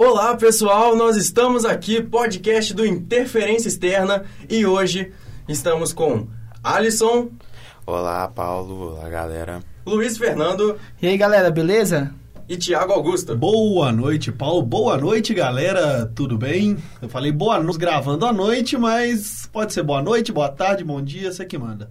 Olá pessoal, nós estamos aqui, podcast do Interferência Externa e hoje estamos com Alisson. Olá Paulo, olá galera. Luiz Fernando. E aí galera, beleza? E Tiago Augusto. Boa noite, Paulo. Boa noite, galera. Tudo bem? Eu falei boa noite gravando à noite, mas pode ser boa noite, boa tarde, bom dia, você que manda.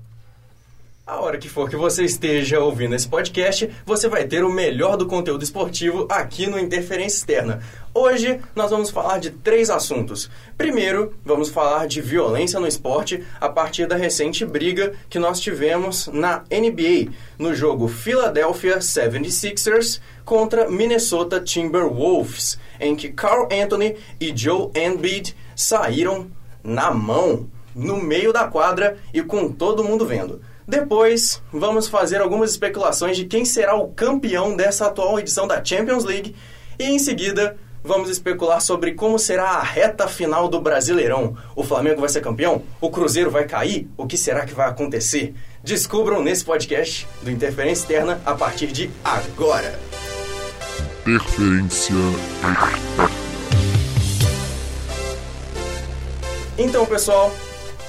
A hora que for que você esteja ouvindo esse podcast, você vai ter o melhor do conteúdo esportivo aqui no Interferência Externa. Hoje nós vamos falar de três assuntos. Primeiro, vamos falar de violência no esporte a partir da recente briga que nós tivemos na NBA, no jogo Philadelphia 76ers contra Minnesota Timberwolves, em que Carl Anthony e Joe Embiid saíram na mão, no meio da quadra e com todo mundo vendo. Depois, vamos fazer algumas especulações de quem será o campeão dessa atual edição da Champions League e em seguida vamos especular sobre como será a reta final do Brasileirão. O Flamengo vai ser campeão? O Cruzeiro vai cair? O que será que vai acontecer? Descubram nesse podcast do Interferência Externa a partir de agora. Interferência Então, pessoal,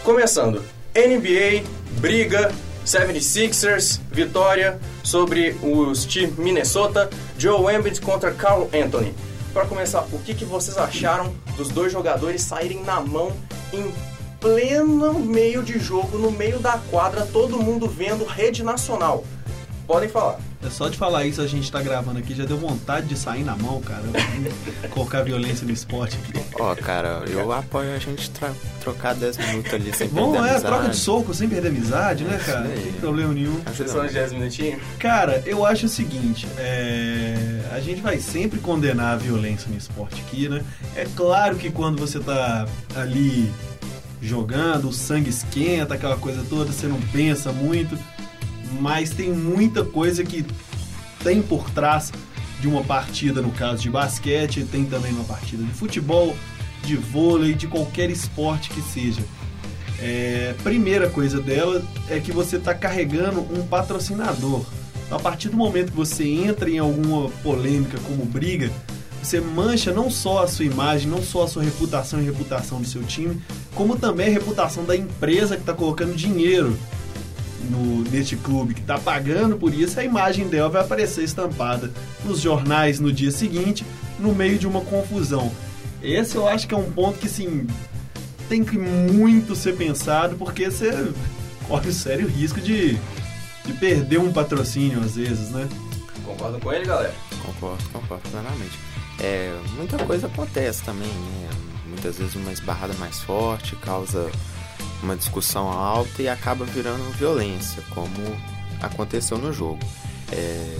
começando. NBA, briga, 76ers, vitória sobre os times Minnesota, Joe Embiid contra Carl Anthony. Para começar, o que, que vocês acharam dos dois jogadores saírem na mão em pleno meio de jogo, no meio da quadra, todo mundo vendo rede nacional? Podem falar. É só de falar isso, a gente tá gravando aqui, já deu vontade de sair na mão, cara. Colocar violência no esporte aqui. Ó, oh, cara, eu apoio a gente trocar 10 minutos ali sem Bom, perder é, amizade. troca de soco sem perder amizade, né, cara? Não tem problema nenhum. De 10 minutinhos? Cara, eu acho o seguinte, é... a gente vai sempre condenar a violência no esporte aqui, né? É claro que quando você tá ali jogando, o sangue esquenta, aquela coisa toda, você não pensa muito mas tem muita coisa que tem por trás de uma partida, no caso de basquete, tem também uma partida de futebol, de vôlei, de qualquer esporte que seja. É, primeira coisa dela é que você está carregando um patrocinador. A partir do momento que você entra em alguma polêmica como briga, você mancha não só a sua imagem, não só a sua reputação e reputação do seu time, como também a reputação da empresa que está colocando dinheiro no, neste clube que está pagando por isso, a imagem dela vai aparecer estampada nos jornais no dia seguinte, no meio de uma confusão. Esse eu acho que é um ponto que, sim, tem que muito ser pensado, porque você corre sério risco de, de perder um patrocínio às vezes, né? Concordo com ele, galera? Concordo, concordo plenamente. É, muita coisa acontece também, né? Muitas vezes uma esbarrada mais forte causa uma discussão alta e acaba virando violência, como aconteceu no jogo. É,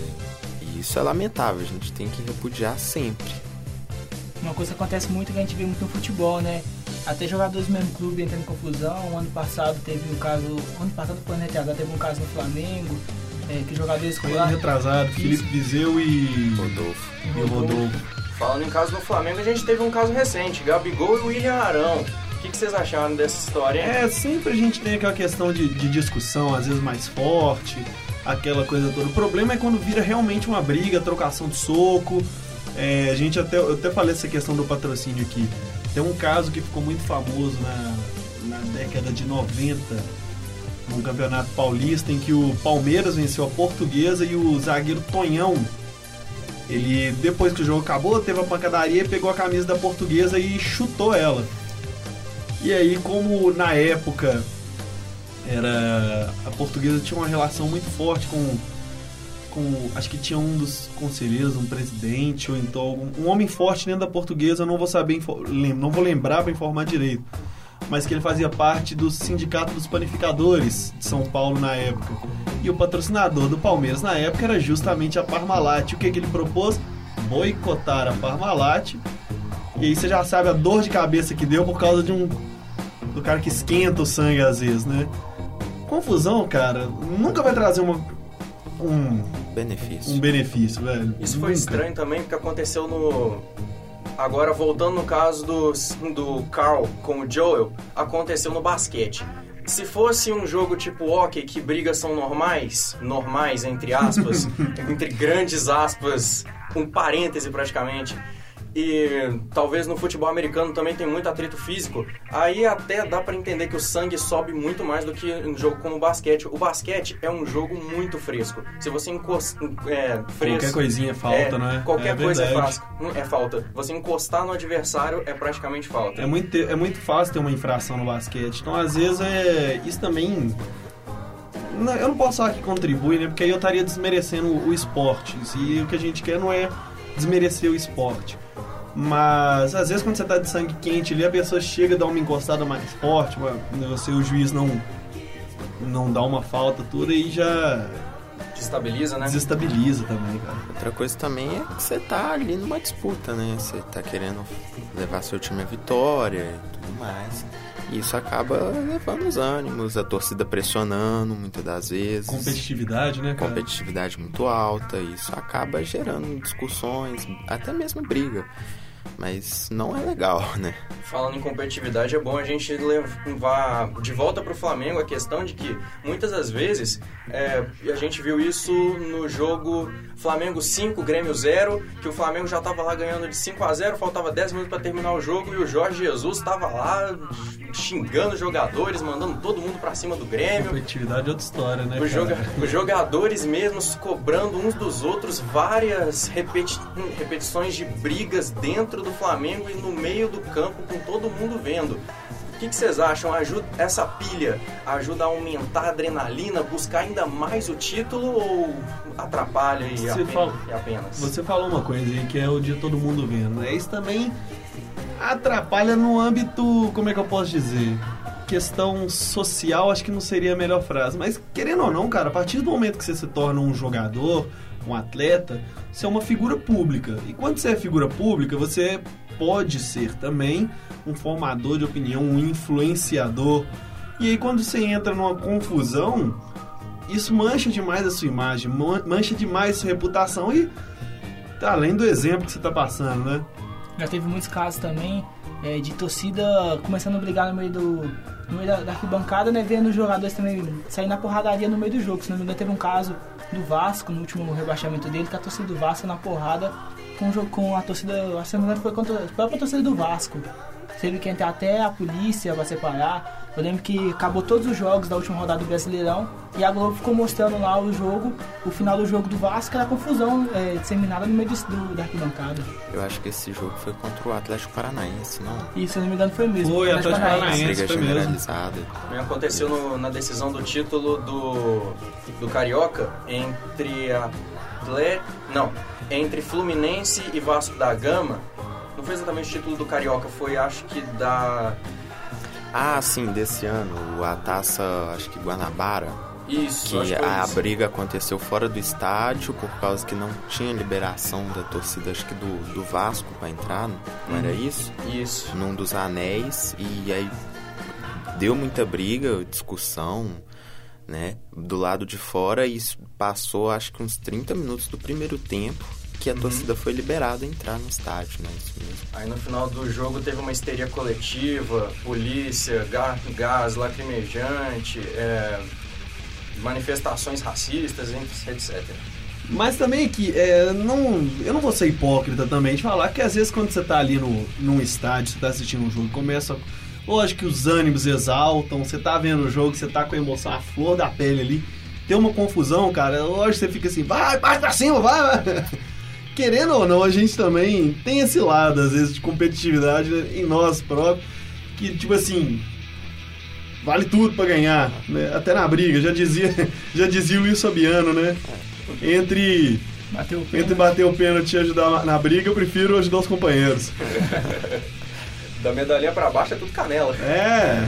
e isso é lamentável, a gente tem que repudiar sempre. Uma coisa que acontece muito que a gente vê muito no futebol, né? Até jogadores do mesmo clube entrando em confusão. O ano passado teve um caso. Ano passado foi no retrasado, teve um caso no Flamengo. É, que jogadores Foi ano retrasado, Felipe Viseu e. Rodolfo. E Rodolfo. Falando em caso do Flamengo, a gente teve um caso recente, Gabigol e William Arão. O que, que, vocês acharam dessa história? É, sempre a gente tem aquela questão de, de, discussão, às vezes mais forte, aquela coisa toda. O problema é quando vira realmente uma briga, trocação de soco. É, a gente até, eu até falei essa questão do patrocínio aqui. Tem um caso que ficou muito famoso na, na década de 90, no Campeonato Paulista, em que o Palmeiras venceu a Portuguesa e o zagueiro Tonhão. Ele, depois que o jogo acabou, teve a pancadaria pegou a camisa da Portuguesa e chutou ela. E aí, como na época era a portuguesa tinha uma relação muito forte com com acho que tinha um dos conselheiros, um presidente ou então um, homem forte dentro da portuguesa, não vou saber não vou lembrar para informar direito, mas que ele fazia parte do sindicato dos panificadores de São Paulo na época. E o patrocinador do Palmeiras na época era justamente a Parmalat. O que, que ele propôs? Boicotar a Parmalat e aí você já sabe a dor de cabeça que deu por causa de um. do cara que esquenta o sangue às vezes, né? Confusão, cara, nunca vai trazer uma. Um benefício. Um benefício, velho. Isso nunca. foi estranho também, porque aconteceu no. Agora, voltando no caso do, do Carl com o Joel, aconteceu no basquete. Se fosse um jogo tipo hockey, que brigas são normais, normais entre aspas, entre grandes aspas, um parêntese praticamente, e talvez no futebol americano também tem muito atrito físico, aí até dá pra entender que o sangue sobe muito mais do que um jogo como o basquete. O basquete é um jogo muito fresco. Se você encostar... É, fresco, Qualquer coisinha é falta, é, né? Qualquer É coisa é, fácil, é falta. Você encostar no adversário é praticamente falta. É muito, é muito fácil ter uma infração no basquete. Então, às vezes, é, isso também. eu não posso falar que contribui, né? Porque aí eu estaria desmerecendo o esporte. E o que a gente quer não é desmerecer o esporte. Mas, às vezes, quando você tá de sangue quente ali, a pessoa chega a dar uma encostada mais forte, uma- você, o juiz não, não dá uma falta, tudo, e já Desestabiliza, né? desestabiliza também, cara. Outra coisa também é que você tá ali numa disputa, né? Você tá querendo levar seu time à vitória e tudo mais. E isso acaba levando os ânimos, a torcida pressionando muitas das vezes. Competitividade, né, cara? competitividade muito alta, e isso acaba gerando discussões, até mesmo briga. Mas não é legal, né? Falando em competitividade, é bom a gente levar de volta para o Flamengo a questão de que muitas das vezes é, a gente viu isso no jogo Flamengo 5, Grêmio 0, que o Flamengo já estava lá ganhando de 5 a 0, faltava 10 minutos para terminar o jogo e o Jorge Jesus estava lá xingando os jogadores, mandando todo mundo para cima do Grêmio. Competitividade é outra história, né? Os, joga- os jogadores mesmos cobrando uns dos outros várias repeti- repetições de brigas dentro do Flamengo e no meio do campo com todo mundo vendo. O que, que vocês acham? Ajuda, essa pilha ajuda a aumentar a adrenalina, buscar ainda mais o título ou atrapalha e, Você apenas, fala- e apenas? Você falou uma coisa aí que é o de todo mundo vendo. né? Isso também atrapalha no âmbito, como é que eu posso dizer? Questão social, acho que não seria a melhor frase. Mas querendo ou não, cara, a partir do momento que você se torna um jogador, um atleta, você é uma figura pública. E quando você é figura pública, você pode ser também um formador de opinião, um influenciador. E aí quando você entra numa confusão, isso mancha demais a sua imagem, man- mancha demais a sua reputação e tá além do exemplo que você tá passando, né? Já teve muitos casos também é, de torcida começando a brigar no meio do. No meio da, da arquibancada, né? Vendo os jogadores também sair na porradaria no meio do jogo. Se não me engano, teve um caso do Vasco, no último rebaixamento dele, que a torcida do Vasco na porrada com, com a torcida. acho que Se não me engano, foi contra a própria torcida do Vasco. Teve que entrar até a polícia pra separar. Eu lembro que acabou todos os jogos da última rodada do Brasileirão e a Globo ficou mostrando lá o jogo, o final do jogo do Vasco, era confusão é, disseminada no meio do, do- da arquibancada. Eu acho que esse jogo foi contra o Atlético Paranaense, não? E se eu não me engano foi mesmo. Foi, Atlético Atlético Paranaense. Paranaense. Foi mesmo. generalizada. Também aconteceu no- na decisão do título do, do Carioca entre a Atle... não, entre Fluminense e Vasco da Gama. Não foi exatamente o título do Carioca, foi acho que da Ah, sim, desse ano, a taça, acho que Guanabara, isso, que que a isso. briga aconteceu fora do estádio por causa que não tinha liberação da torcida, acho que do, do Vasco pra entrar, não, não era isso? Isso. Num dos anéis, e aí deu muita briga, discussão, né, do lado de fora, e isso passou acho que uns 30 minutos do primeiro tempo que a torcida foi liberada a entrar no estádio, né, isso mesmo. Aí no final do jogo teve uma histeria coletiva, polícia, gás lacrimejante, é, manifestações racistas, etc. Mas também que é, não, eu não vou ser hipócrita também de falar que às vezes quando você tá ali no, num estádio, você tá assistindo um jogo, começa. Lógico que os ânimos exaltam, você tá vendo o jogo, você tá com a emoção, a flor da pele ali. Tem uma confusão, cara, lógico que você fica assim, vai, parte pra cima, vai, vai. Querendo ou não, a gente também tem esse lado, às vezes, de competitividade né, em nós próprios, que tipo assim, vale tudo pra ganhar, né? Até na briga, já dizia, já dizia o Luiz Fabiano, né? Entre, Bateu o entre pênalti. bater o pênalti e ajudar na- na briga, eu prefiro ajudar os companheiros. Da medalhinha pra baixo é tudo canela. É,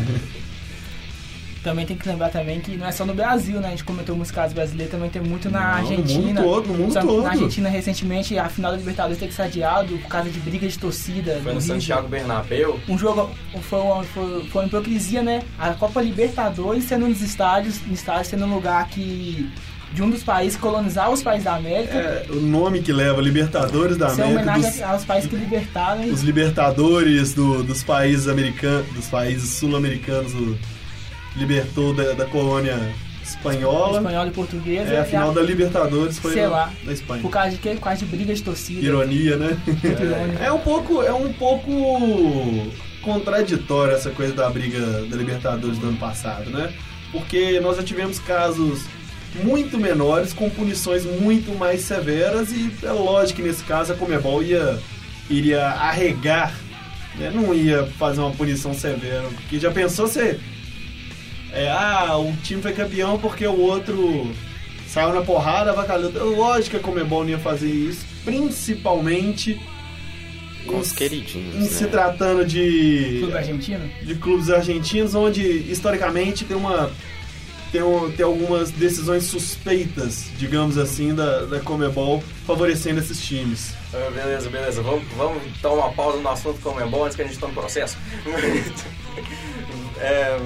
Também tem que lembrar também que não é só no Brasil, né? A gente comentou muitos casos brasileiros, também tem muito na Não, no Argentina. mundo todo, no mundo todo. Na Argentina, recentemente, a final da Libertadores teve que ser adiado por causa de briga de torcida. Foi do no River. Santiago Bernabéu. Um jogo foi uma, foi, foi uma hipocrisia, né? A Copa Libertadores sendo nos estádios, no estádio sendo um lugar que. de um dos países colonizar os países da América. é o nome que leva Libertadores da ser América, homenagem dos, aos países que libertaram. os Libertadores do- dos países americanos, dos países sul-americanos, o- libertou da, da colônia espanhola. Espanhola e portuguesa. É, a final da Libertadores foi Sei lá. na Espanha. Por causa de quê? Por causa de briga de torcida. Ironia, né? Irônico. É um pouco, é um pouco contraditória essa coisa da briga da Libertadores do ano passado, né? Porque nós já tivemos casos muito menores com punições muito mais severas e é lógico que nesse caso a Comebol ia iria arregar, né? não ia fazer uma punição severa, porque já pensou se é, ah, o time foi campeão porque o outro saiu na porrada, avacalhou. Lógico que a Comebol não ia fazer isso, principalmente Com os queridinhos, em né? se tratando de Clube argentino? de clubes argentinos, onde historicamente tem uma tem, um- tem algumas decisões suspeitas, digamos assim, da, da Comebol favorecendo esses times. Ah, beleza, beleza. Vamos, vamos dar uma pausa no assunto como bom antes que a gente tome processo. É,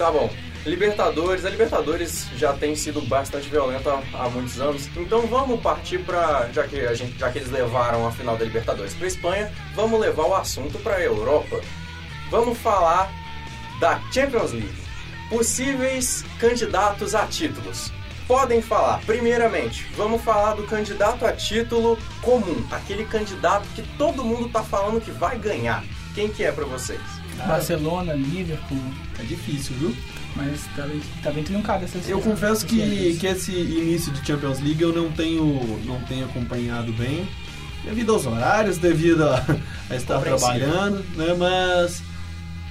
tá bom. Libertadores, a Libertadores já tem sido bastante violenta há muitos anos. Então vamos partir para já que a gente, já que eles levaram a final da Libertadores para Espanha, vamos levar o assunto para a Europa. Vamos falar da Champions League. Possíveis candidatos a títulos. Podem falar. Primeiramente, vamos falar do candidato a título comum, aquele candidato que todo mundo tá falando que vai ganhar. Quem que é para vocês? Barcelona, Liverpool. É difícil, viu? Mas tá bem, tá bem truncado essas Eu confesso que, essas- que esse início de Champions League eu não tenho, não tenho acompanhado bem, devido aos horários, devido a, a estar trabalhando, né? Mas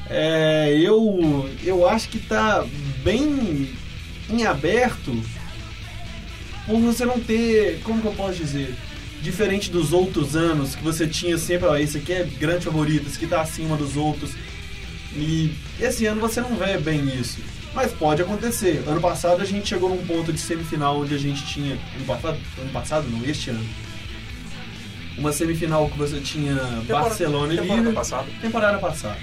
é, eu, eu acho que tá bem em aberto por você não ter, como que eu posso dizer, diferente dos outros anos que você tinha sempre, ó, esse aqui é grande favorito, esse aqui tá acima dos outros. E esse ano você não vê bem isso. Mas pode acontecer. Ano passado a gente chegou num ponto de semifinal onde a gente tinha. Ano passado, ano passado não, este ano. Uma semifinal que você tinha Barcelona e temporada Liverpool. passada. Temporada passada.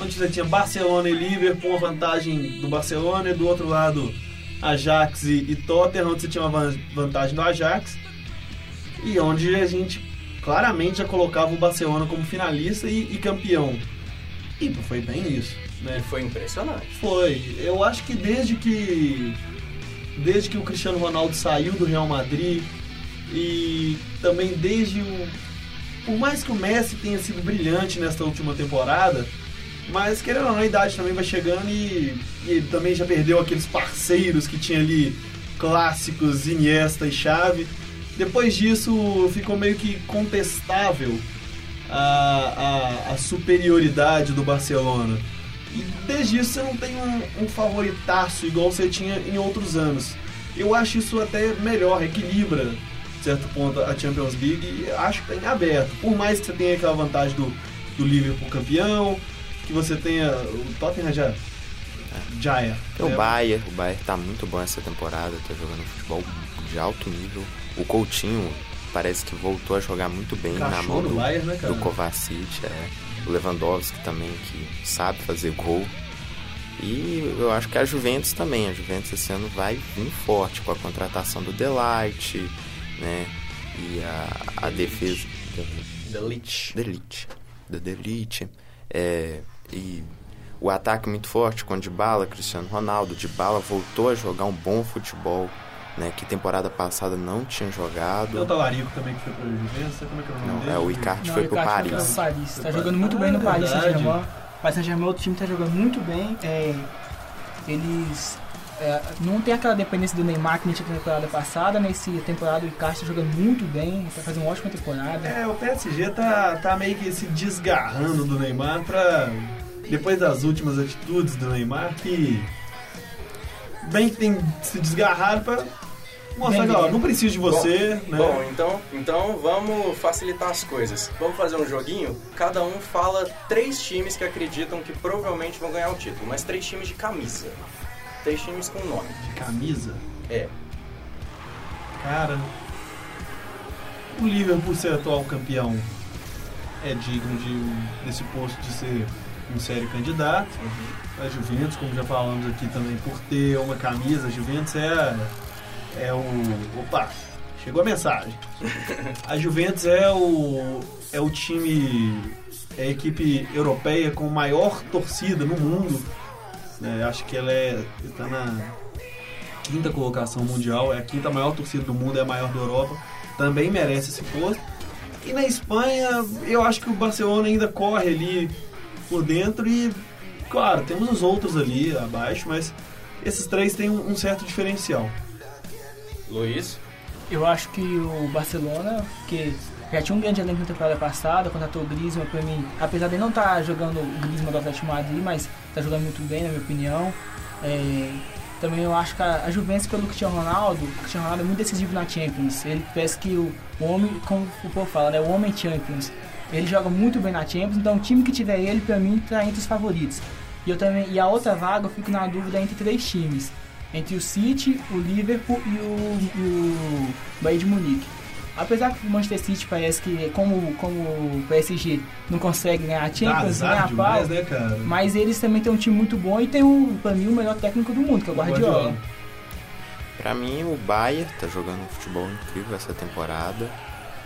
Onde você tinha Barcelona e Liverpool, uma vantagem do Barcelona e do outro lado Ajax e, e Tottenham, onde você tinha uma van- vantagem do Ajax. E onde a gente claramente já colocava o Barcelona como finalista e, e campeão. E foi bem isso, né? E foi impressionante. Foi. Eu acho que desde que desde que o Cristiano Ronaldo saiu do Real Madrid e também desde o por mais que o Messi tenha sido brilhante nesta última temporada, mas querendo ou não, a idade também vai chegando e, e ele também já perdeu aqueles parceiros que tinha ali clássicos, Iniesta e Xavi. Depois disso ficou meio que contestável a, a, a superioridade do Barcelona. E desde isso você não tem um, um favoritaço igual você tinha em outros anos. Eu acho isso até melhor, equilibra, certo ponto, a Champions League e acho que tá em aberto. Por mais que você tenha aquela vantagem do, do Liverpool campeão, que você tenha. O Tottenham já, já é. Tem o né? Bayern, o Bayern tá muito bom essa temporada, tá jogando futebol de alto nível. O Coutinho parece que voltou a jogar muito bem na Encaixou mão do, Bayern, né, do Kovacic, é. O Lewandowski também, que sabe fazer gol. E eu acho que a Juventus também. A Juventus esse ano vai vir forte com a contratação do Delight, né? E a, a defesa. Delite. Da Delite. É, e o ataque muito forte com o Dybala, Cristiano Ronaldo. Dybala voltou a jogar um bom futebol, né? Que temporada passada não tinha Tem o jogado. Talarico também que foi pro Juventus, como é que é o nome Não, dele? é o Icardi Não, foi o pro Icardi foi Paris. pro Paris. Tá Foi jogando pra- muito bem no Ah, Paris verdade. Saint-Germain. O Paris Saint-Germain, outro time tá jogando muito bem. É, eles é, não tem aquela dependência do Neymar que nem tinha na temporada passada. Nesse temporada o Icardi tá jogando muito bem, tá fazendo uma ótima temporada. É, o PSG tá, tá meio que se desgarrando do Neymar pra. Depois das últimas atitudes do Neymar, que. Bem que tem se desgarrado pra mostrar que, ó, Vender. não preciso de você, bom, né? Bom, então, então vamos facilitar as coisas. Vamos fazer um joguinho? Cada um fala três times que acreditam que provavelmente vão ganhar o título, mas três times de camisa. Três times com nome. Camisa. É. Cara. O Liverpool ser atual campeão é digno de, desse posto de ser um sério candidato. A Juventus, como já falamos aqui também, por ter uma camisa, a Juventus é, é o. Opa! Chegou a mensagem. A Juventus é o, é o time, é a equipe europeia com maior torcida no mundo. né? acho que ela é. Está na quinta colocação mundial, é a quinta maior torcida do mundo, é a maior da Europa, também merece esse posto. E na Espanha, eu acho que o Barcelona ainda corre ali por dentro e, claro, temos os outros ali abaixo, mas esses três têm um certo diferencial. Luiz? Eu acho que o Barcelona, que já tinha um grande elenco na temporada passada, contratou o Griezmann pra mim, apesar de não estar tá jogando o Griezmann do Atlético Madrid, mas está jogando muito bem, na minha opinião. É, também eu acho que a, a Juventus pelo Cristiano Ronaldo, o Cristiano Ronaldo é muito decisivo na Champions. Ele parece que o, o homem, como o povo fala, né, o homem Champions. Ele joga muito bem na Champions, então o time que tiver ele, pra mim, tá entre os favoritos. E, eu também, e a outra vaga eu fico na dúvida entre três times. Entre o City, o Liverpool e o, o Bayern de Munique. Apesar que o Manchester City parece que, como, como o PSG não consegue ganhar a Champions, ganhar a pau, né, mas eles também têm um time muito bom e tem, um, pra mim, o melhor técnico do mundo, que é o Guardiola. Guardiola. Pra mim, o Bayern tá jogando um futebol incrível essa temporada.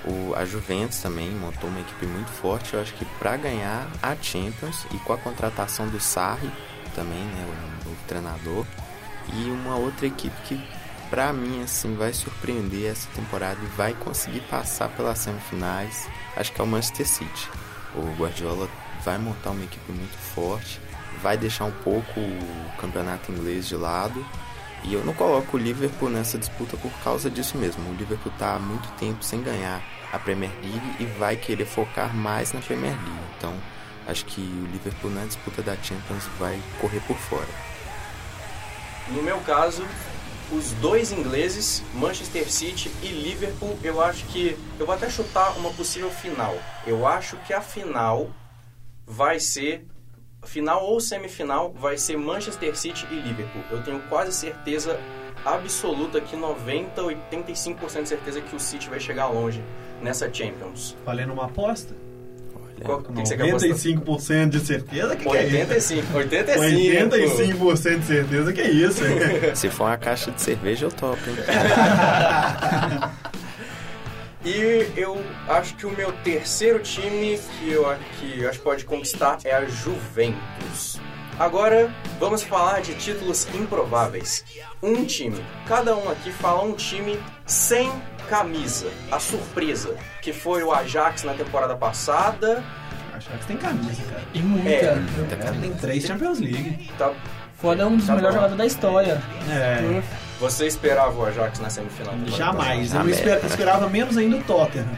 O, a Juventus também montou uma equipe muito forte. Eu acho que para ganhar a Champions e com a contratação do Sarri também, né, o novo treinador, e uma outra equipe que para mim assim vai surpreender essa temporada e vai conseguir passar pelas semifinais, acho que é o Manchester City. O Guardiola vai montar uma equipe muito forte, vai deixar um pouco o campeonato inglês de lado. E eu não coloco o Liverpool nessa disputa por causa disso mesmo. O Liverpool está há muito tempo sem ganhar a Premier League e vai querer focar mais na Premier League. Então, acho que o Liverpool na disputa da Champions vai correr por fora. No meu caso, os dois ingleses, Manchester City e Liverpool, eu acho que. Eu vou até chutar uma possível final. Eu acho que a final vai ser. Final ou semifinal vai ser Manchester City e Liverpool. Eu tenho quase certeza absoluta que 90, 85% de certeza que o City vai chegar longe nessa Champions. Valendo uma aposta? Qual, que, que você quer 85% de certeza? Que 85, que é 85. 85% de certeza, que é isso? Se for uma caixa de cerveja, eu topo, hein? e eu acho que o meu terceiro time que eu, que eu acho que pode conquistar é a Juventus. Agora, vamos falar de títulos improváveis. Um time. Cada um aqui fala um time sem camisa, a surpresa, que foi o Ajax na temporada passada. O Ajax tem camisa, cara. E muita. É, é, tem três Champions League. Tá. Foda é um dos tá melhores jogadores da história. É. Você esperava o Ajax na semifinal? Jamais. Eu esperava menos ainda o Tottenham.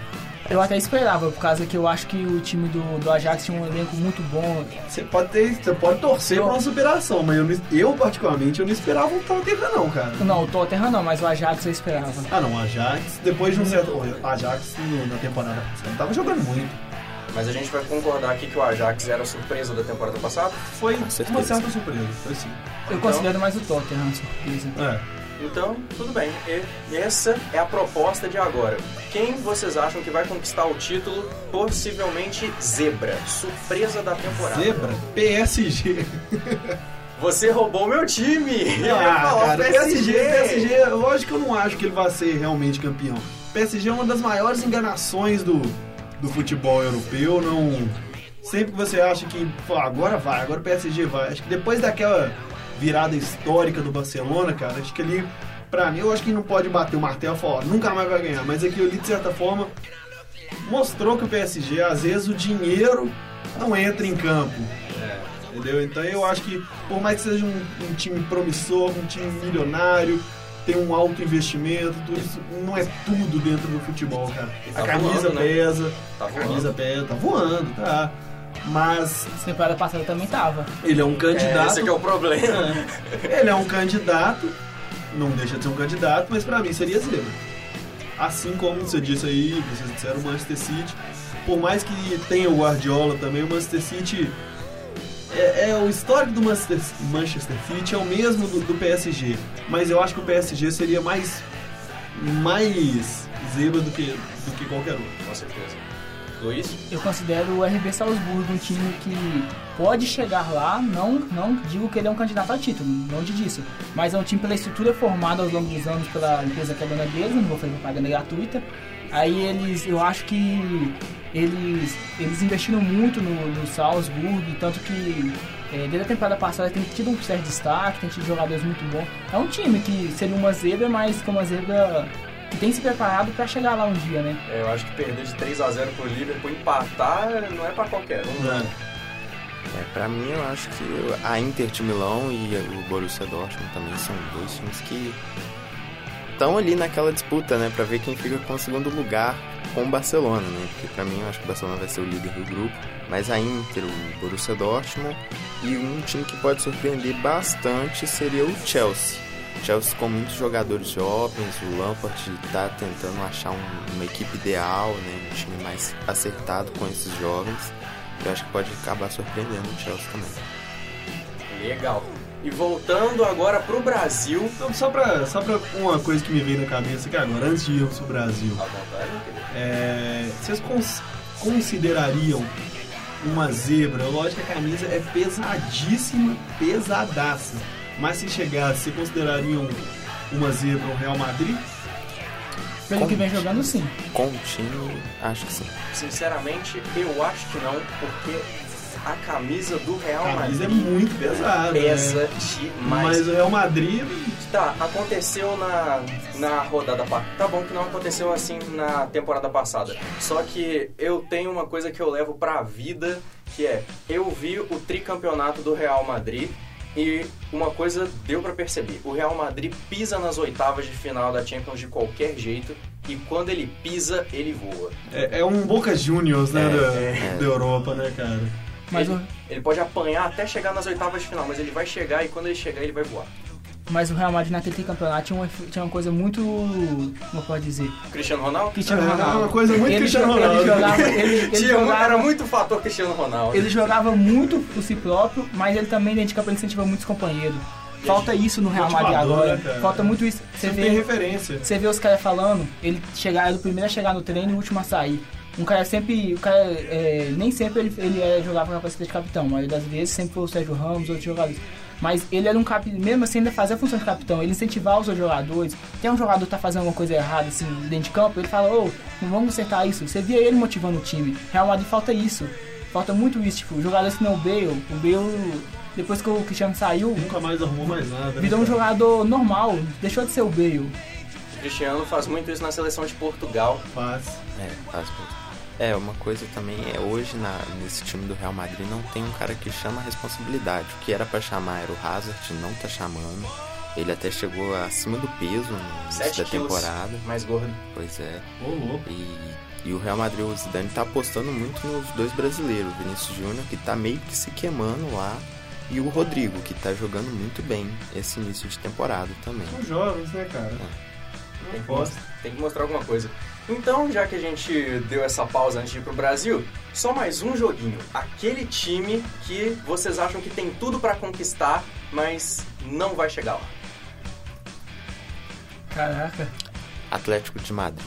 Eu até esperava, por causa que eu acho que o time do, do Ajax tinha um elenco muito bom. Você pode ter, você pode torcer eu... pra uma superação, mas eu, eu, particularmente, eu não esperava o Tottenham não, cara. Não, o Tottenham não, mas o Ajax eu esperava. Ah não, o Ajax, depois de um certo... O Ajax na temporada passada tava jogando muito. Mas a gente vai concordar aqui que o Ajax era a surpresa da temporada passada? Foi uma certa surpresa, foi sim. Eu então... considero mais o Tottenham surpresa. É. Então, tudo bem. E essa é a proposta de agora. Quem vocês acham que vai conquistar o título? Possivelmente Zebra. Surpresa da temporada. Zebra? PSG. Você roubou meu time! Ah, cara, PSG. PSG, lógico que eu não acho que ele vai ser realmente campeão. PSG é uma das maiores enganações do, do futebol europeu. Não. Sempre que você acha que pô, agora vai, agora o PSG vai. Acho que depois daquela virada histórica do Barcelona, cara. Acho que ali, pra mim, eu acho que não pode bater o martelo e falar, nunca mais vai ganhar. Mas aquilo ali, de certa forma, mostrou que o PSG, às vezes, o dinheiro não entra em campo. É. Entendeu? Então eu acho que, por mais que seja um, um time promissor, um time milionário, tem um alto investimento, tudo isso não é tudo dentro do futebol, cara. Tá a camisa voando, né? pesa, né? tá a camisa pesa, tá voando, tá. Mas. Essa temporada passada também tava. Ele é um candidato. É, esse é o problema. ele é um candidato, não deixa de ser um candidato, mas pra mim seria zebra. Assim como você disse aí, vocês disseram o Manchester City. Por mais que tenha o Guardiola também, o Manchester City. É, é o histórico do Manchester, Manchester City é o mesmo do, do PSG. Mas eu acho que o PSG seria mais. mais zebra do que, do que qualquer outro. Com certeza. Eu considero o RB Salzburgo um time que pode chegar lá, não, não digo que ele é um candidato a título, longe disso. Mas é um time pela estrutura formada ao longo dos anos pela empresa que é deles, não vou fazer propaganda gratuita. Aí eles, eu acho que eles, eles investiram muito no, no Salzburg, tanto que é, desde a temporada passada tem tido um certo destaque, tem tido jogadores muito bons. É um time que seria uma zebra, mas que é uma zebra que tem se preparado para chegar lá um dia, né? É, eu acho que perder de 3 a 0 pro Liverpool, empatar, não é para qualquer um. É. É, pra mim, eu acho que a Inter de Milão e o Borussia Dortmund também são dois times que estão ali naquela disputa, né? Pra ver quem fica com o segundo lugar com o Barcelona, né? Porque pra mim, eu acho que o Barcelona vai ser o líder do grupo. Mas a Inter, o Borussia Dortmund e um time que pode surpreender bastante seria o Chelsea. Chelsea com muitos jogadores jovens, o Lampard está tentando achar um- uma equipe ideal, né? um time mais acertado com esses jovens. Eu acho que pode acabar surpreendendo o Chelsea também. Legal. E voltando agora pro Brasil. Então, só pra, só pra uma coisa que me veio na cabeça aqui agora, antes de irmos Brasil. À vontade, meu querido. É, vocês cons- considerariam uma zebra? Lógico que a camisa é pesadíssima, pesadaça. Mas se chegasse, vocês considerariam uma zebra o Real Madrid? Pelo que vem jogando, sim. Com o time, acho que sim. Sinceramente, eu acho que não, porque a camisa do Real A camisa é Madrid muito pesada. pesa né? demais. Mas o Real Madrid, Tá, aconteceu na, na rodada. Tá bom que não aconteceu assim na temporada passada. Só que eu tenho uma coisa que eu levo pra vida, que é eu vi o tricampeonato do Real Madrid e uma coisa deu pra perceber. O Real Madrid pisa nas oitavas de final da Champions de qualquer jeito e quando ele pisa, ele voa. é, é um Boca Juniors, né, É, da, é. da Europa, né, cara? Mas ele, ele pode apanhar até chegar nas oitavas de final, mas ele vai chegar e quando ele chegar, ele vai voar. Mas o Real Madrid naquele campeonato tinha uma, tinha uma coisa muito. Como eu posso dizer? Cristiano Ronaldo? Cristiano É, Ronaldo. uma coisa muito ele, Cristiano Ronaldo. Ele jogava, ele, ele Tinha jogava, era muito fator Cristiano Ronaldo. ele jogava muito por si próprio, mas ele também dentro de campo ele incentiva muitos companheiros. Falta isso no Real Madrid agora. né, cara? Falta muito isso. Você não tem vê, referência. você vê os caras falando, ele chegar, era o primeiro a chegar no treino e o último a sair. Um cara sempre. O cara, é, nem sempre ele, ele é, jogava com a capacidade de capitão, mas das vezes sempre foi o Sérgio Ramos, outros jogadores. Mas ele era um capitão, mesmo assim ainda fazia a função de capitão, ele incentivava os outros jogadores. Tem um jogador que tá fazendo alguma coisa errada assim dentro de campo, ele fala, ô, não vamos consertar isso. Você via ele motivando o time. Real Madrid falta isso. Falta muito isso, tipo, jogadores que não o Bale, o Bale, depois que o Cristiano saiu, Nunca mais arrumou mais nada. né, virou um cara? jogador normal, deixou de ser o Bale. O Cristiano faz muito isso na seleção de Portugal. Faz. É, faz. É, uma coisa também é hoje na, nesse time do Real Madrid não tem um cara que chama a responsabilidade. O que era pra chamar era o Hazard, não tá chamando. Ele até chegou acima do peso no início 7 da quilos temporada. mais gordo. Pois é. Ô, louco. E, e o Real Madrid, o Zidane, tá apostando muito nos dois brasileiros. O Vinícius Júnior, que tá meio que se queimando lá. E o Rodrigo, que tá jogando muito bem esse início de temporada também. São jovens, né, cara? Tem que, mostrar, tem que mostrar alguma coisa. Então, já que a gente deu essa pausa antes de ir pro Brasil, só mais um joguinho. Aquele time que vocês acham que tem tudo pra conquistar, mas não vai chegar lá. Caraca. Atlético de Madrid.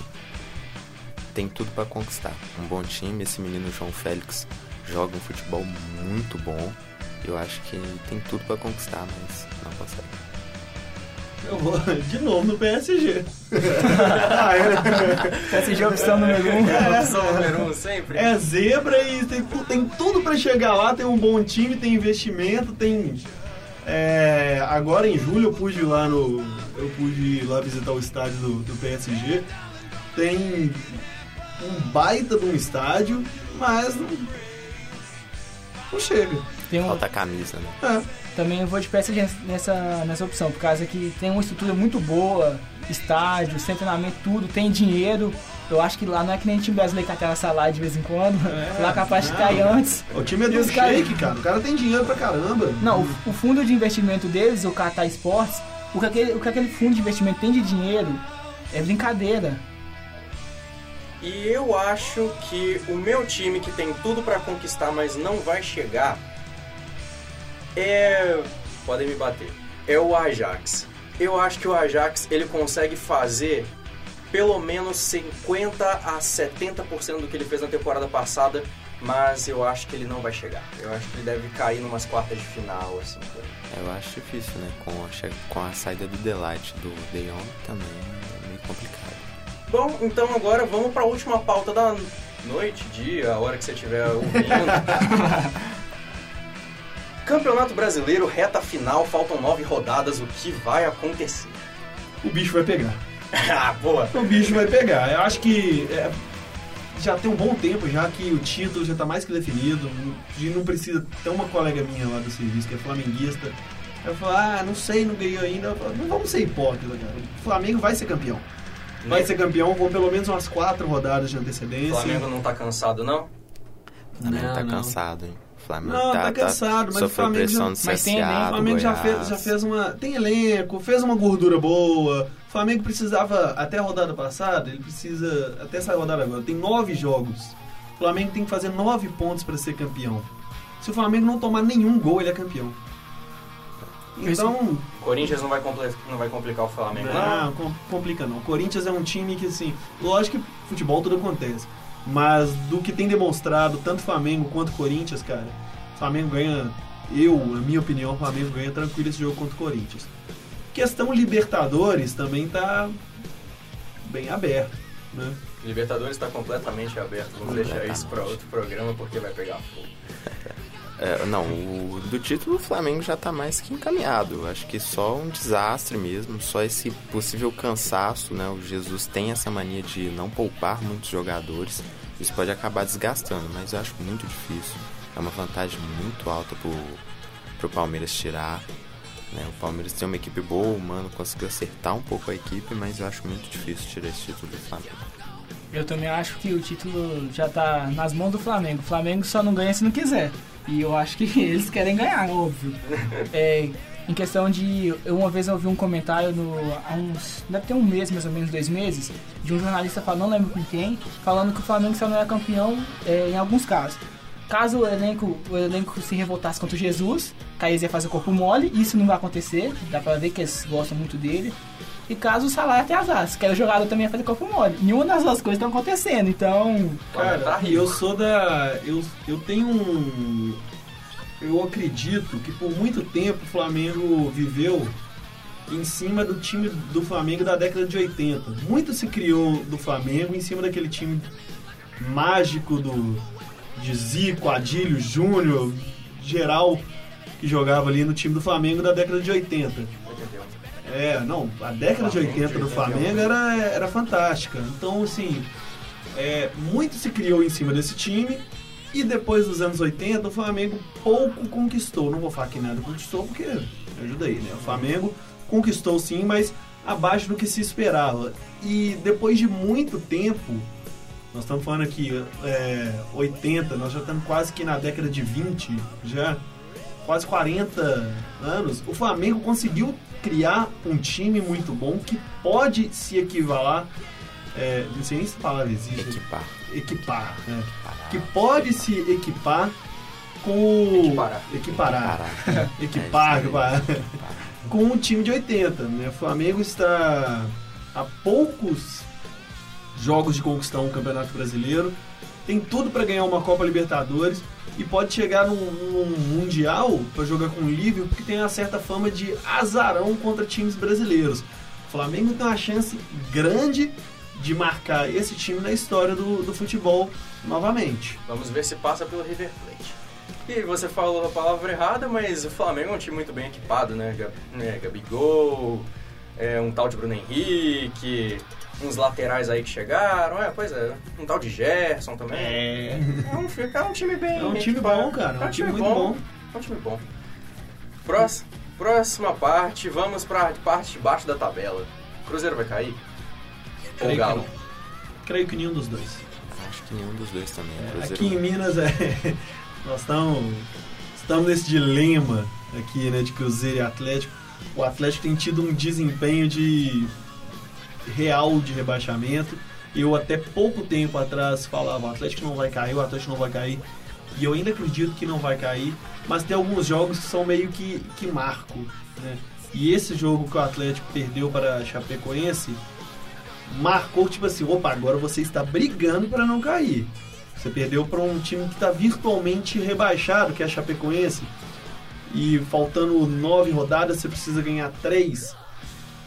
Tem tudo pra conquistar. Um bom time, esse menino João Félix joga um futebol muito bom. Eu acho que tem tudo pra conquistar, mas não consegue. Eu vou de novo no PSG. ah, é. PSG é opção número um. É, opção número um sempre. É zebra e tem, tem tudo pra chegar lá, tem um bom time, tem investimento, tem. é, agora em julho eu pude ir lá no. Eu pude ir lá visitar o estádio do, do PSG. Tem um baita de um estádio, mas não. Não chega. Tem um, Falta camisa, né? É. também eu vou de PSG nessa, nessa opção, por causa que tem uma estrutura muito boa, estádio, sem treinamento, tudo, tem dinheiro. Eu acho que lá não é que nem time brasileiro que até salário de vez em quando. É, lá capaz de não. cair antes. O time é E do shake, cara. O cara tem dinheiro pra caramba. Não, o, o fundo de investimento deles, o Qatar Sports, o que, aquele, o que aquele fundo de investimento tem de dinheiro é brincadeira. E eu acho que o meu time que tem tudo pra conquistar, mas não vai chegar, é. Podem me bater. É o Ajax. Eu acho que o Ajax ele consegue fazer pelo menos 50 a 70% do que ele fez na temporada passada, mas eu acho que ele não vai chegar. Eu acho que ele deve cair numas quartas de final, assim. por aí. Eu acho difícil, né? Com a, com a saída do Delight do De Jong também é meio complicado. Bom, então agora vamos para a última pauta da noite, dia, a hora que você estiver ouvindo. Campeonato Brasileiro, reta final, faltam nove rodadas, o que vai acontecer? O bicho vai pegar. ah, boa! O bicho vai pegar. Eu acho que é, já tem um bom tempo já que o título já está mais que definido. A gente não precisa. Tem uma colega minha lá do serviço que é flamenguista. Ela falou, ah, não sei, não ganhou ainda. Falo, não vamos ser hipócrita, cara. O Flamengo vai ser campeão. Vai ser campeão com pelo menos umas quatro rodadas de antecedência. O Flamengo não tá cansado, não? O Flamengo Não, tá não. cansado, hein? Flamengo Não, tá, tá cansado, mas o Flamengo já- mas tem elenco, O Flamengo já fez, já fez uma. Tem elenco, fez uma gordura boa. O Flamengo precisava, até a rodada passada, ele precisa. Até essa rodada agora, tem nove jogos. O Flamengo tem que fazer nove pontos para ser campeão. Se o Flamengo não tomar nenhum gol, ele é campeão. Então, Corinthians não vai, não vai complicar o Flamengo, não? não, com- complica não. O Corinthians é um time que, assim, lógico que futebol tudo acontece. Mas do que tem demonstrado, tanto Flamengo quanto Corinthians, cara, o Flamengo ganha, eu, na minha opinião, o Flamengo ganha tranquilo esse jogo contra o Corinthians. Questão Libertadores também tá bem aberto, né? Libertadores está completamente aberto. Vamos deixar isso para outro programa porque vai pegar fogo. É, não, o do título o Flamengo já tá mais que encaminhado. Acho que só um desastre mesmo, só esse possível cansaço, né? O Jesus tem essa mania de não poupar muitos jogadores. Isso pode acabar desgastando, mas eu acho muito difícil. É uma vantagem muito alta pro, pro Palmeiras tirar. Né? O Palmeiras tem uma equipe boa, o Mano conseguiu acertar um pouco a equipe, mas eu acho muito difícil tirar esse título do Flamengo. Eu também acho que o título já tá nas mãos do Flamengo. O Flamengo só não ganha se não quiser. E eu acho que eles querem ganhar, óbvio. É, em questão de. Eu uma vez eu ouvi um comentário no, há uns. Deve ter um mês, mais ou menos, dois meses, de um jornalista falando, não lembro com quem, falando que o Flamengo só não é campeão é, em alguns casos. Caso o elenco, o elenco se revoltasse contra o Jesus, Caís ia fazer corpo mole, isso não vai acontecer, dá pra ver que eles gostam muito dele. E caso o Salah até azar, se quer o jogador também ia fazer corpo mole. Nenhuma das duas coisas estão acontecendo, então. Tá Cara, rico. eu sou da. Eu, eu tenho um. Eu acredito que por muito tempo o Flamengo viveu em cima do time do Flamengo da década de 80. Muito se criou do Flamengo em cima daquele time mágico do de Zico, Adílio, Júnior, geral que jogava ali no time do Flamengo da década de 80. É, não, a década de 80 do Flamengo era, era fantástica. Então, assim, é, muito se criou em cima desse time e depois dos anos 80 o Flamengo pouco conquistou. Não vou falar que nada conquistou porque ajuda aí, né? O Flamengo conquistou sim, mas abaixo do que se esperava. E depois de muito tempo, nós estamos falando aqui, é, 80, nós já estamos quase que na década de 20, já quase 40 anos, o Flamengo conseguiu criar um time muito bom que pode se equivalar, é, não sei nem se palavra existe, Equipar. equipar, né? Que pode se equipar com o Equiparar. equiparar, Equiparar. equipar, É equipar, com o time de 80, né? O Flamengo está a poucos jogos de conquistar um campeonato brasileiro, tem tudo para ganhar uma Copa Libertadores e pode chegar num, num mundial para jogar com o Liverpool, porque tem uma certa fama de azarão contra times brasileiros. O Flamengo tem uma chance grande de marcar esse time na história do, do futebol novamente. Vamos ver se passa pelo River Plate. E você falou a palavra errada, mas o Flamengo é um time muito bem equipado, né? Né, Gabigol, é, um tal de Bruno Henrique, uns laterais aí que chegaram, é, pois é, um tal de Gerson também. É. É um, é um time bem É um time equipado. bom, cara, é um time muito bom. É um time bom. Próxima, próxima parte, vamos pra parte de baixo da tabela. Cruzeiro vai cair? Ou Creio que Galo? não. Creio que nenhum dos dois. Acho que nenhum dos dois também. Cruzeiro- Aqui em Minas é, nós estamos estamos nesse dilema aqui, né, de Cruzeiro e Atlético. O Atlético tem tido um desempenho de real de rebaixamento. Eu até pouco tempo atrás falava, o Atlético não vai cair, o Atlético não vai cair. E eu ainda acredito que não vai cair, mas tem alguns jogos que são meio que, que marco, né? E esse jogo que o Atlético perdeu para a Chapecoense marcou tipo assim, opa, agora você está brigando para não cair. Você perdeu para um time que está virtualmente rebaixado, que é a Chapecoense. E faltando nove rodadas, você precisa ganhar três.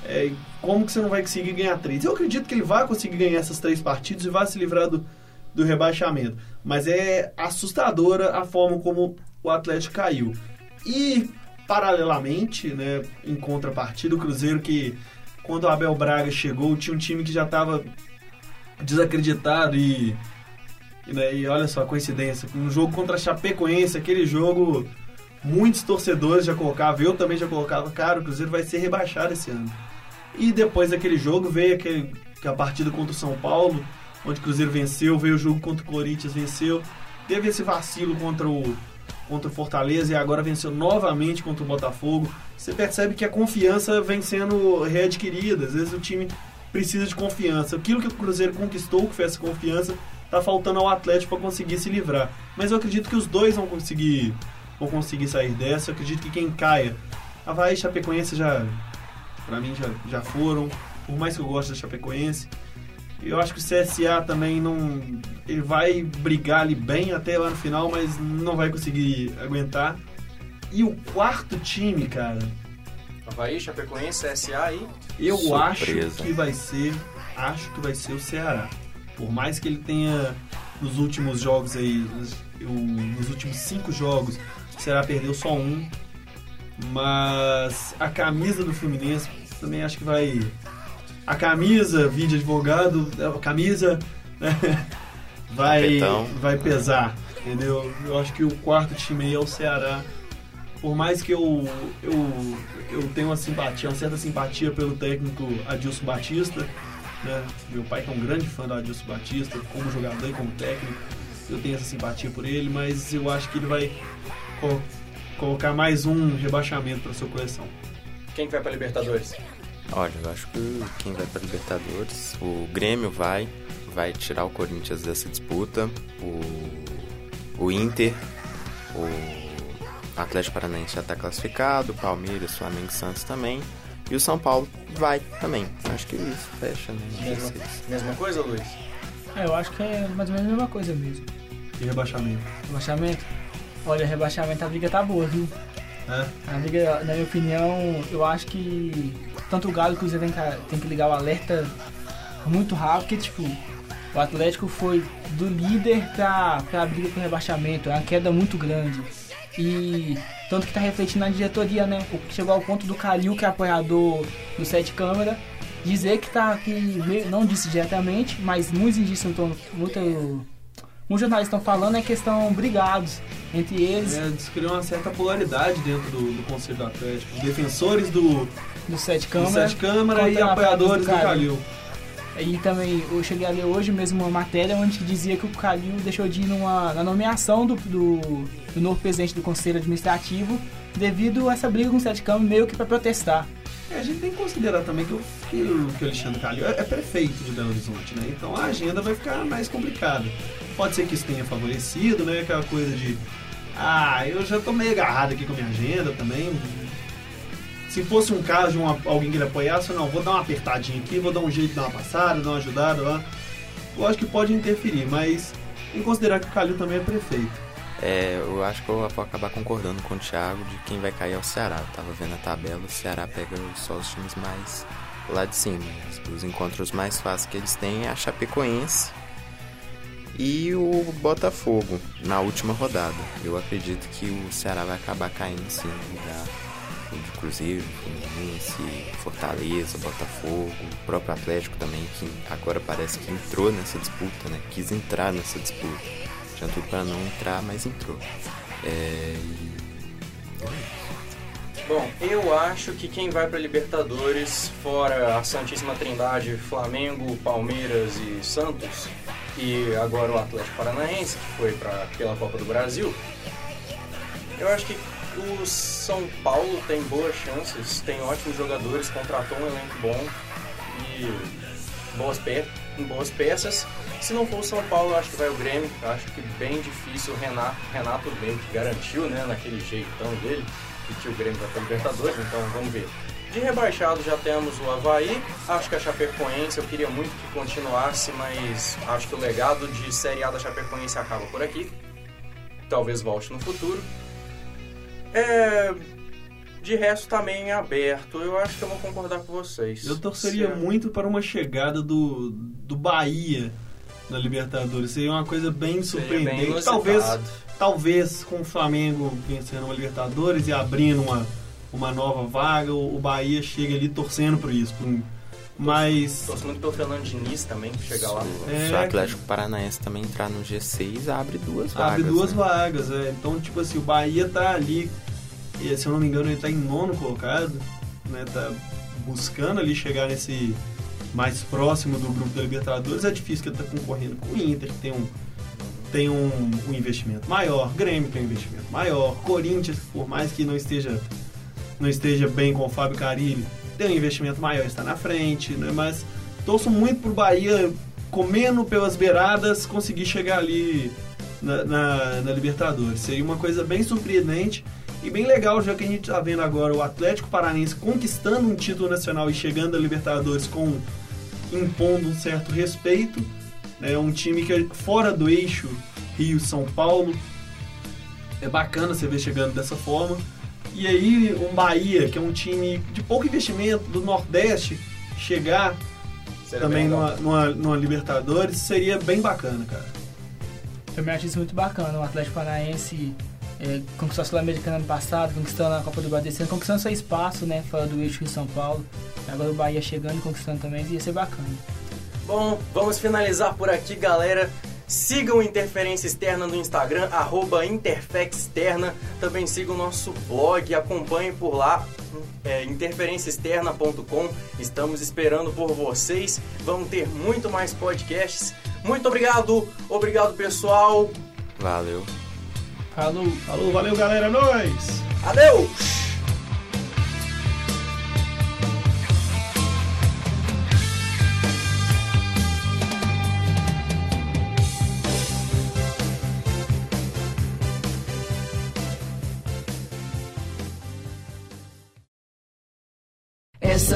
É, como que você não vai conseguir ganhar três? Eu acredito que ele vai conseguir ganhar essas três partidas e vai se livrar do, do rebaixamento. Mas é assustadora a forma como o Atlético caiu. E, paralelamente, né, em contrapartida, o Cruzeiro que, quando o Abel Braga chegou, tinha um time que já estava desacreditado e, e, né, e olha só a coincidência, um jogo contra a Chapecoense, aquele jogo muitos torcedores já colocavam, eu também já colocava, cara, o Cruzeiro vai ser rebaixado esse ano. E depois daquele jogo veio aquele, a partida contra o São Paulo, onde o Cruzeiro venceu, veio o jogo contra o Corinthians, venceu. Teve esse vacilo contra o, contra o Fortaleza e agora venceu novamente contra o Botafogo. Você percebe que a confiança vem sendo readquirida. Às vezes o time precisa de confiança. Aquilo que o Cruzeiro conquistou, que foi essa confiança, tá faltando ao Atlético para conseguir se livrar. Mas eu acredito que os dois vão conseguir, vão conseguir sair dessa. Eu acredito que quem caia, Havaí e Chapecoense já, para mim já, já foram. Por mais que eu goste da Chapecoense, eu acho que o CSA também não. Ele vai brigar ali bem até lá no final, mas não vai conseguir aguentar. E o quarto time, cara. Havaí, Chapecoense, CSA e. Eu Surpresa. acho que vai ser. Acho que vai ser o Ceará. Por mais que ele tenha nos últimos jogos aí. Nos, nos últimos cinco jogos, o Ceará perdeu só um. Mas a camisa do Fluminense também acho que vai. A camisa, vídeo advogado, a camisa né, vai, Capitão. vai pesar, entendeu? Eu acho que o quarto time aí é o Ceará. Por mais que eu, eu, eu tenha uma simpatia, uma certa simpatia pelo técnico Adilson Batista, né? Meu pai que é um grande fã do Adilson Batista, como jogador e como técnico, eu tenho essa simpatia por ele, mas eu acho que ele vai co- colocar mais um rebaixamento para sua coleção. Quem que vai pra Libertadores? Olha, eu acho que quem vai para Libertadores, o Grêmio vai, vai tirar o Corinthians dessa disputa, o, o Inter, o Atlético Paranaense já está classificado, Palmeiras, Flamengo e Santos também, e o São Paulo vai também. Acho que isso fecha, né? Mesma, mesma coisa, Luiz? É, eu acho que é mais ou menos a mesma coisa mesmo. E rebaixamento. Rebaixamento? Olha, rebaixamento, a briga tá boa, viu? A briga, na minha opinião, eu acho que tanto o Galo e o Cruzeiro tem que, tem que ligar o alerta muito rápido, porque, tipo, o Atlético foi do líder pra, pra briga pro rebaixamento. É uma queda muito grande. E tanto que tá refletindo na diretoria, né? Chegou ao ponto do Calil, que é apoiador do Sete Câmara, dizer que tá que não disse diretamente, mas muitos indícios estão muito muitos jornalistas estão falando é que estão brigados entre eles É, que criou uma certa polaridade dentro do, do Conselho do Atlético. Os defensores do, do Sete do Câmara. Sete Câmara e apoiadores do Calil. Calil. E também eu cheguei a ler hoje mesmo uma matéria onde dizia que o Calil deixou de ir numa, na nomeação do, do, do novo presidente do Conselho Administrativo devido a essa briga com o Sete Câmara meio que para protestar. É, a gente tem que considerar também que o, que o, que o Alexandre Calil é, é prefeito de Belo Horizonte, né? Então a agenda vai ficar mais complicada. Pode ser que isso tenha favorecido, né? Aquela coisa de. Ah, eu já tô meio agarrado aqui com a minha agenda também. Se fosse um caso de uma- alguém que ele apoiasse, não, vou dar uma apertadinha aqui, vou dar um jeito de dar uma passada, dar uma ajudada lá. Eu acho que pode interferir, mas em considerar que o Calil também é prefeito. É, eu acho que eu vou acabar concordando com o Thiago de quem vai cair é o Ceará. Eu tava vendo a tabela, o Ceará pega só os times mais lá de cima. Os- Os encontros mais fáceis que eles têm é a Chapecoense e o Botafogo na última rodada. Eu acredito que o Ceará vai acabar caindo sim no lugar de Cruzeiro, Fluminense, Fortaleza, Botafogo, o próprio Atlético também, que agora parece que entrou nessa disputa, né? Quis entrar nessa disputa. Tinha tudo pra não entrar, mas entrou. É, e- Bom, eu acho que quem vai pra Libertadores, fora a Santíssima Trindade, Flamengo, Palmeiras e Santos, e agora o Atlético Paranaense, que foi pra, pela Copa do Brasil, eu acho que o São Paulo tem boas chances, tem ótimos jogadores, contratou um elenco bom e boas, pe boas peças. Se não for o São Paulo, acho que vai o Grêmio. Acho que bem difícil o Renato, Renato bem que garantiu, né, naquele jeitão dele, que o Grêmio vai para Libertadores, então vamos ver. De rebaixado já temos o Havaí, acho que a Chapecoense, eu queria muito que continuasse, mas acho que o legado de Série A da Chapecoense acaba por aqui. Talvez volte no futuro. É, De resto, tá meio aberto. Eu acho que eu vou concordar com vocês. Eu torceria muito para uma chegada do, do Bahia na Libertadores. Seria uma coisa bem surpreendente. bem talvez, talvez com o Flamengo vencendo uma Libertadores e abrindo uma, uma nova vaga, o, Bahia chegue ali torcendo por isso. por um- mas Torço muito pelo Fernando Diniz também, que chegar lá. É, Se o Atlético Paranaense também entrar no G6, abre duas vagas. abre duas né? vagas. é. Então, tipo assim, o Bahia tá ali, e, se eu não me engano, ele tá em nono colocado, né? Tá buscando ali chegar nesse mais próximo do grupo da Libertadores. É difícil que ele tá concorrendo com o Inter, que tem um, tem um, um investimento maior, Grêmio tem um investimento maior, Corinthians, por mais que não esteja, não esteja bem com o Fábio Carilli, tem um investimento maior, está na frente, né? Mas torço muito pro Bahia comendo pelas beiradas conseguir chegar ali na, na- na Libertadores. Seria uma coisa bem surpreendente e bem legal, já que a gente está vendo agora o Atlético Paranense conquistando um título nacional e chegando à Libertadores com impondo um certo respeito. É um time que é fora do eixo Rio-São Paulo. É bacana você ver chegando dessa forma. E aí um Bahia, que é um time de pouco investimento do Nordeste, chegar Seria também numa, numa, numa Libertadores seria bem bacana, cara. Também acho isso muito bacana. O Atlético Paranaense é, conquistou a Sul-Americana ano passado, conquistando a Copa do Brasil, conquistando seu espaço, né? Fora do eixo Rio São Paulo. Agora o Bahia chegando e conquistando também, ia ser bacana. Bom, vamos finalizar por aqui, galera. Sigam o Interferência Externa no Instagram, arroba interfexterna. Também sigam o nosso blog, acompanhem por lá, é, interferenciaexterna.com. Estamos esperando por vocês. Vamos ter muito mais podcasts. Muito obrigado, obrigado pessoal. Valeu. Falou! Falou, valeu galera, é nóis! Adeus!